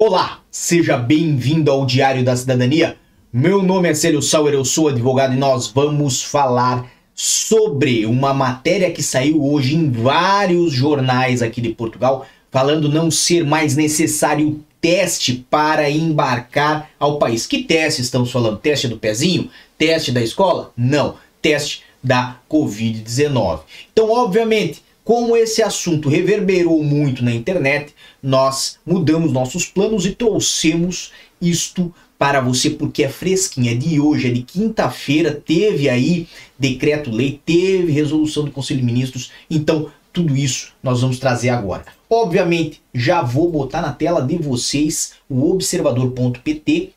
Olá, seja bem-vindo ao Diário da Cidadania. Meu nome é Célio Sauer, eu sou advogado e nós vamos falar sobre uma matéria que saiu hoje em vários jornais aqui de Portugal, falando não ser mais necessário teste para embarcar ao país. Que teste estamos falando? Teste do pezinho? Teste da escola? Não, teste da Covid-19. Então, obviamente, como esse assunto reverberou muito na internet, nós mudamos nossos planos e trouxemos isto para você porque é fresquinha de hoje, é de quinta-feira, teve aí decreto-lei, teve resolução do Conselho de Ministros, então tudo isso nós vamos trazer agora. Obviamente, já vou botar na tela de vocês o observador.pt,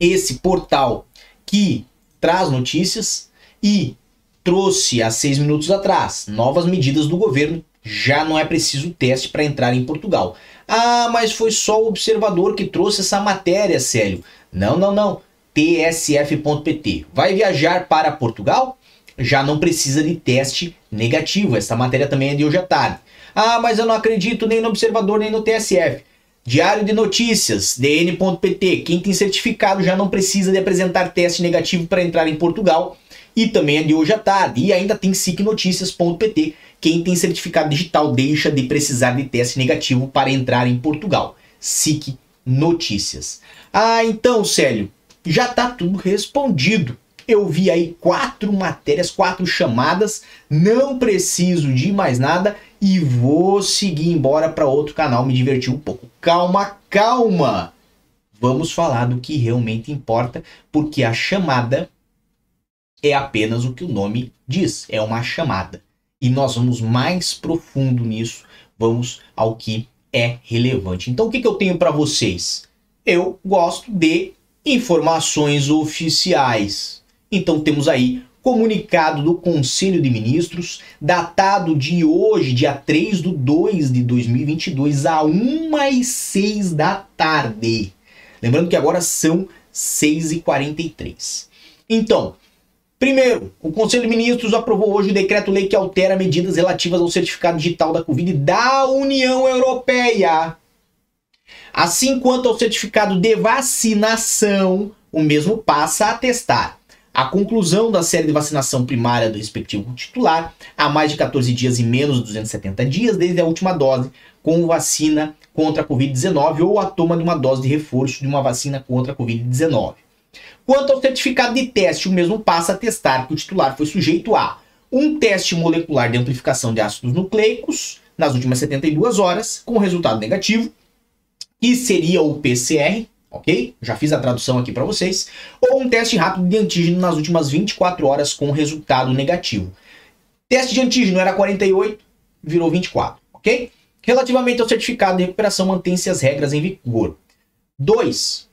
esse portal que traz notícias e trouxe há seis minutos atrás novas medidas do governo. Já não é preciso teste para entrar em Portugal. Ah, mas foi só o observador que trouxe essa matéria, Célio. Não, não, não. tsf.pt. Vai viajar para Portugal? Já não precisa de teste negativo. Essa matéria também é de hoje à tarde. Ah, mas eu não acredito nem no observador nem no TSF. Diário de Notícias, dn.pt. Quem tem certificado já não precisa de apresentar teste negativo para entrar em Portugal e também é de hoje à tarde. E ainda tem sicnoticias.pt. Quem tem certificado digital deixa de precisar de teste negativo para entrar em Portugal. SIC Notícias. Ah, então, Célio, já está tudo respondido. Eu vi aí quatro matérias, quatro chamadas, não preciso de mais nada e vou seguir embora para outro canal me divertir um pouco. Calma, calma. Vamos falar do que realmente importa, porque a chamada é apenas o que o nome diz, é uma chamada. E nós vamos mais profundo nisso, vamos ao que é relevante. Então, o que, que eu tenho para vocês? Eu gosto de informações oficiais. Então, temos aí comunicado do Conselho de Ministros, datado de hoje, dia 3 de 2 de 2022, a 1 e 6 da tarde. Lembrando que agora são 6 e 43. Então, Primeiro, o Conselho de Ministros aprovou hoje o decreto-lei que altera medidas relativas ao certificado digital da Covid da União Europeia. Assim quanto ao certificado de vacinação, o mesmo passa a atestar a conclusão da série de vacinação primária do respectivo titular há mais de 14 dias e menos de 270 dias desde a última dose com vacina contra a Covid-19 ou a toma de uma dose de reforço de uma vacina contra a Covid-19. Quanto ao certificado de teste, o mesmo passa a testar que o titular foi sujeito a um teste molecular de amplificação de ácidos nucleicos nas últimas 72 horas, com resultado negativo, que seria o PCR, ok? Já fiz a tradução aqui para vocês, ou um teste rápido de antígeno nas últimas 24 horas com resultado negativo. Teste de antígeno era 48, virou 24, ok? Relativamente ao certificado de recuperação, mantém-se as regras em vigor. 2.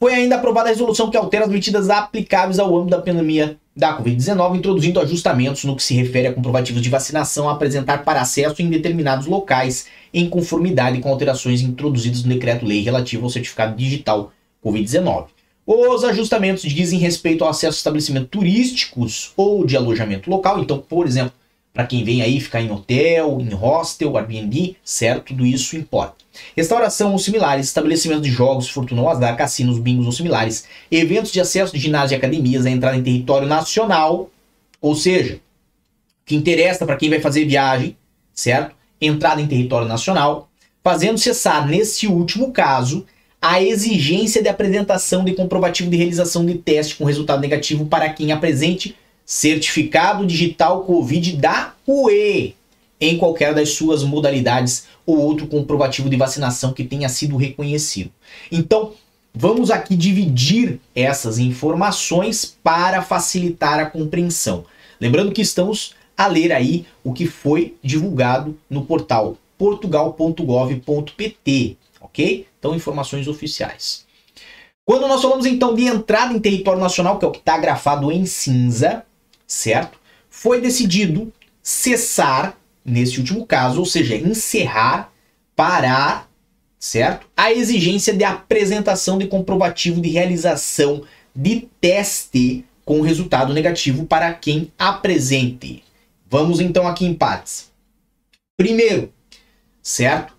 Foi ainda aprovada a resolução que altera as medidas aplicáveis ao âmbito da pandemia da Covid-19, introduzindo ajustamentos no que se refere a comprovativos de vacinação a apresentar para acesso em determinados locais, em conformidade com alterações introduzidas no decreto-lei relativo ao certificado digital Covid-19. Os ajustamentos dizem respeito ao acesso a estabelecimentos turísticos ou de alojamento local. Então, por exemplo, para quem vem aí ficar em hotel, em hostel, Airbnb, certo? Tudo isso importa. Restauração ou similares, estabelecimentos de jogos, fortuna ou azar, cassinos, bingos ou similares, eventos de acesso de ginásios e academias a entrar em território nacional, ou seja, o que interessa para quem vai fazer viagem, certo? Entrada em território nacional, fazendo cessar, nesse último caso, a exigência de apresentação de comprovativo de realização de teste com resultado negativo para quem apresente certificado digital Covid da UE em qualquer das suas modalidades ou outro comprovativo de vacinação que tenha sido reconhecido. Então, vamos aqui dividir essas informações para facilitar a compreensão. Lembrando que estamos a ler aí o que foi divulgado no portal portugal.gov.pt, ok? Então, informações oficiais. Quando nós falamos então de entrada em território nacional, que é o que está grafado em cinza, certo? Foi decidido cessar, nesse último caso, ou seja, encerrar, parar, certo? A exigência de apresentação de comprovativo de realização de teste com resultado negativo para quem apresente. Vamos então aqui em partes. Primeiro, certo?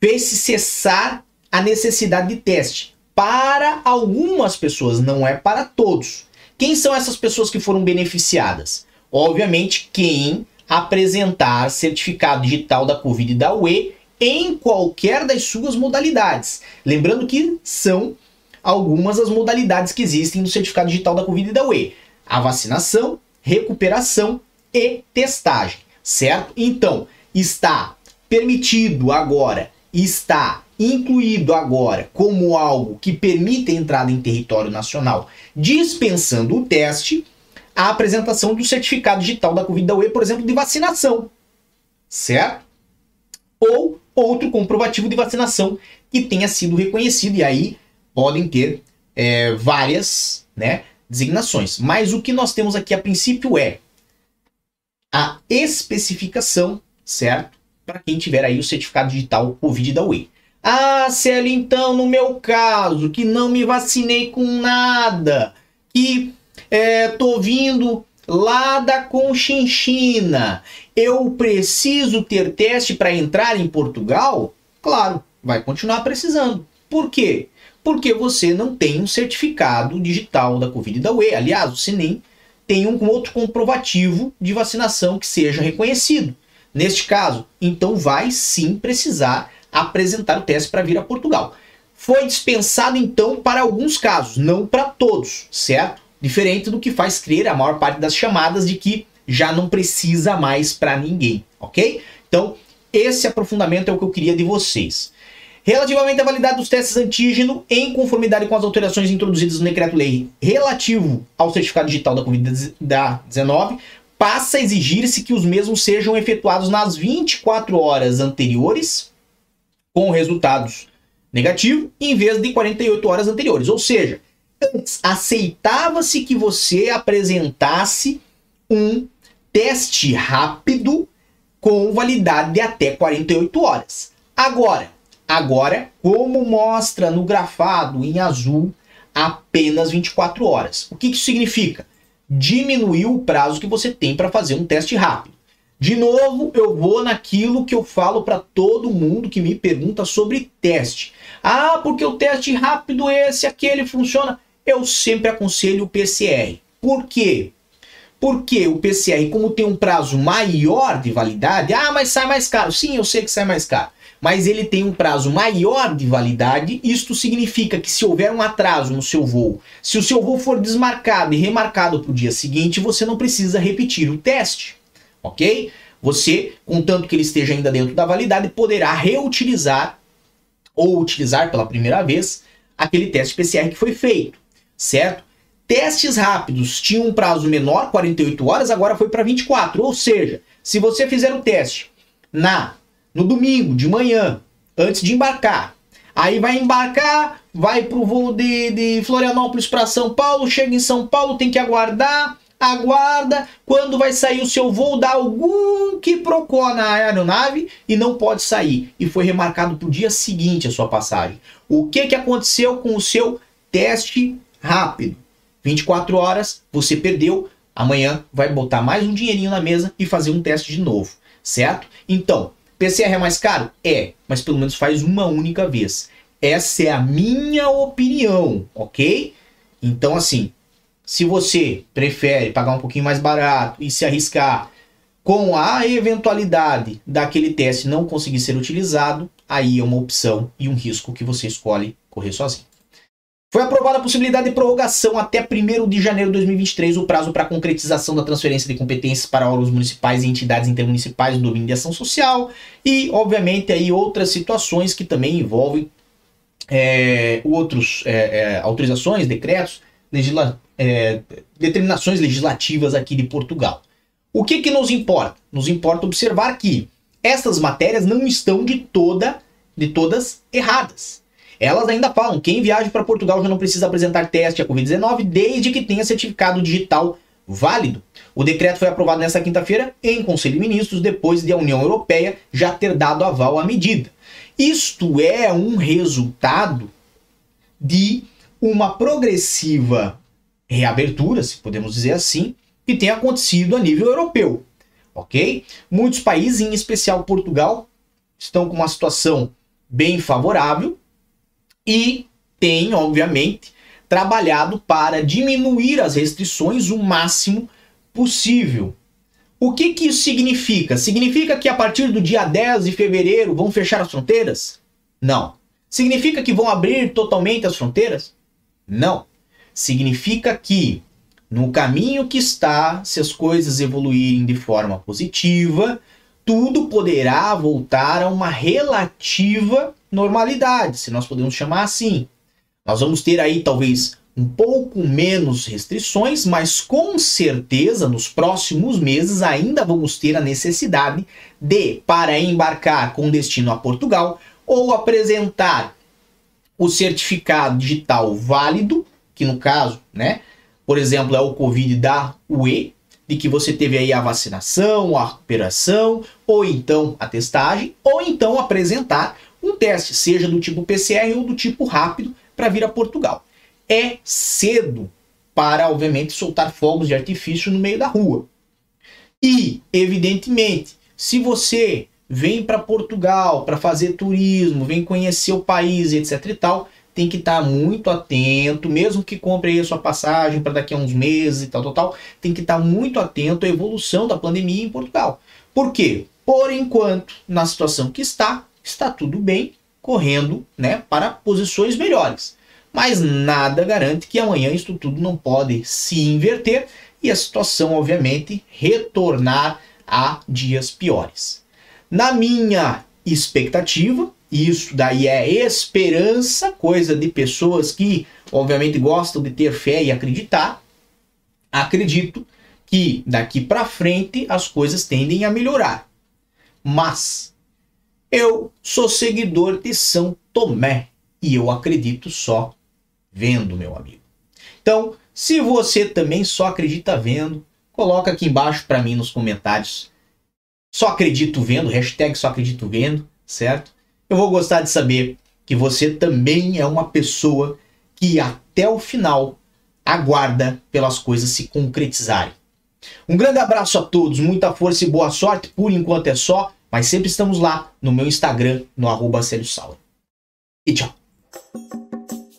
Fez-se cessar a necessidade de teste para algumas pessoas, não é para todos. Quem são essas pessoas que foram beneficiadas? Obviamente, quem apresentar certificado digital da Covid e da UE em qualquer das suas modalidades. Lembrando que são algumas as modalidades que existem no certificado digital da Covid e da UE: a vacinação, recuperação e testagem, certo? Então, está permitido agora, está incluído agora como algo que permite a entrada em território nacional, dispensando o teste, a apresentação do certificado digital da Covid da UE, por exemplo, de vacinação, certo? Ou outro comprovativo de vacinação que tenha sido reconhecido, e aí podem ter é, várias né, designações. Mas o que nós temos aqui a princípio é a especificação, certo? Para quem tiver aí o certificado digital Covid da UE. Ah, Célio, então, no meu caso, que não me vacinei com nada, que é, tô vindo lá da Conchinchina, eu preciso ter teste para entrar em Portugal? Claro, vai continuar precisando. Por quê? Porque você não tem um certificado digital da Covid da UE. Aliás, você nem tem um outro comprovativo de vacinação que seja reconhecido. Neste caso, então vai sim precisar apresentar o teste para vir a Portugal. Foi dispensado então para alguns casos, não para todos, certo? Diferente do que faz crer a maior parte das chamadas de que já não precisa mais para ninguém, ok? Então, esse aprofundamento é o que eu queria de vocês. Relativamente à validade dos testes antígeno, em conformidade com as alterações introduzidas no decreto-lei relativo ao certificado digital da Covid-19, passa a exigir-se que os mesmos sejam efetuados nas 24 horas anteriores, com resultados negativos, em vez de 48 horas anteriores. Ou seja, aceitava-se que você apresentasse um teste rápido com validade de até 48 horas. Agora, agora, como mostra no grafado em azul, apenas 24 horas. O que isso significa? Diminuiu o prazo que você tem para fazer um teste rápido. De novo, eu vou naquilo que eu falo para todo mundo que me pergunta sobre teste. Ah, porque o teste rápido esse, aquele funciona eu sempre aconselho o PCR. Por quê? Porque o PCR, como tem um prazo maior de validade, ah, mas sai mais caro. Sim, eu sei que sai mais caro. Mas ele tem um prazo maior de validade. Isto significa que se houver um atraso no seu voo, se o seu voo for desmarcado e remarcado para o dia seguinte, você não precisa repetir o teste. Ok? Você, contanto que ele esteja ainda dentro da validade, poderá reutilizar ou utilizar pela primeira vez aquele teste PCR que foi feito certo? Testes rápidos tinham um prazo menor, 48 horas, agora foi para 24. Ou seja, se você fizer o teste na no domingo de manhã, antes de embarcar, aí vai embarcar, vai para o voo de, de Florianópolis para São Paulo, chega em São Paulo, tem que aguardar, aguarda, quando vai sair o seu voo, dá algum que procura na aeronave e não pode sair. E foi remarcado para o dia seguinte a sua passagem. O que, que aconteceu com o seu teste rápido. 24 horas, você perdeu, amanhã vai botar mais um dinheirinho na mesa e fazer um teste de novo, certo? Então, PCR é mais caro? É, mas pelo menos faz uma única vez. Essa é a minha opinião, ok? Então, assim, se você prefere pagar um pouquinho mais barato e se arriscar com a eventualidade daquele teste não conseguir ser utilizado, aí é uma opção e um risco que você escolhe correr sozinho. Foi aprovada a possibilidade de prorrogação até 1 de janeiro de 2023 o prazo para concretização da transferência de competências para órgãos municipais e entidades intermunicipais do domínio de ação social e, obviamente, aí outras situações que também envolvem é, outros é, é, autorizações, decretos, legisla é, determinações legislativas aqui de Portugal. O que, que nos importa? Nos importa observar que essas matérias não estão de toda de todas erradas. Elas ainda falam: quem viaja para Portugal já não precisa apresentar teste a Covid-19 desde que tenha certificado digital válido. O decreto foi aprovado nesta quinta-feira em Conselho de Ministros, depois de a União Europeia já ter dado aval à medida. Isto é um resultado de uma progressiva reabertura, se podemos dizer assim, que tem acontecido a nível europeu. Ok? Muitos países, em especial Portugal, estão com uma situação bem favorável e tem, obviamente, trabalhado para diminuir as restrições o máximo possível. O que, que isso significa? Significa que a partir do dia 10 de fevereiro vão fechar as fronteiras? Não. Significa que vão abrir totalmente as fronteiras? Não. Significa que no caminho que está, se as coisas evoluírem de forma positiva, tudo poderá voltar a uma relativa normalidade, se nós podemos chamar assim. Nós vamos ter aí talvez um pouco menos restrições, mas com certeza nos próximos meses ainda vamos ter a necessidade de, para embarcar com destino a Portugal, ou apresentar o certificado digital válido, que no caso, né, por exemplo, é o Covid da UE, de que você teve aí a vacinação, a recuperação, ou então a testagem, ou então apresentar um teste, seja do tipo PCR ou do tipo rápido, para vir a Portugal é cedo para, obviamente, soltar fogos de artifício no meio da rua. E, evidentemente, se você vem para Portugal para fazer turismo, vem conhecer o país, etc e tal, tem que estar tá muito atento, mesmo que compre aí a sua passagem para daqui a uns meses e tal, tal, tal, tem que estar tá muito atento à evolução da pandemia em Portugal. Por quê? Por enquanto, na situação que está, está tudo bem, correndo, né, para posições melhores mas nada garante que amanhã isso tudo não pode se inverter e a situação, obviamente, retornar a dias piores. Na minha expectativa, isso daí é esperança, coisa de pessoas que, obviamente, gostam de ter fé e acreditar. Acredito que daqui para frente as coisas tendem a melhorar. Mas eu sou seguidor de São Tomé e eu acredito só vendo, meu amigo. Então, se você também só acredita vendo, coloca aqui embaixo para mim nos comentários. Só acredito vendo, hashtag só acredito vendo, certo? Eu vou gostar de saber que você também é uma pessoa que até o final aguarda pelas coisas se concretizarem. Um grande abraço a todos, muita força e boa sorte, por enquanto é só, mas sempre estamos lá no meu Instagram, no arroba E tchau!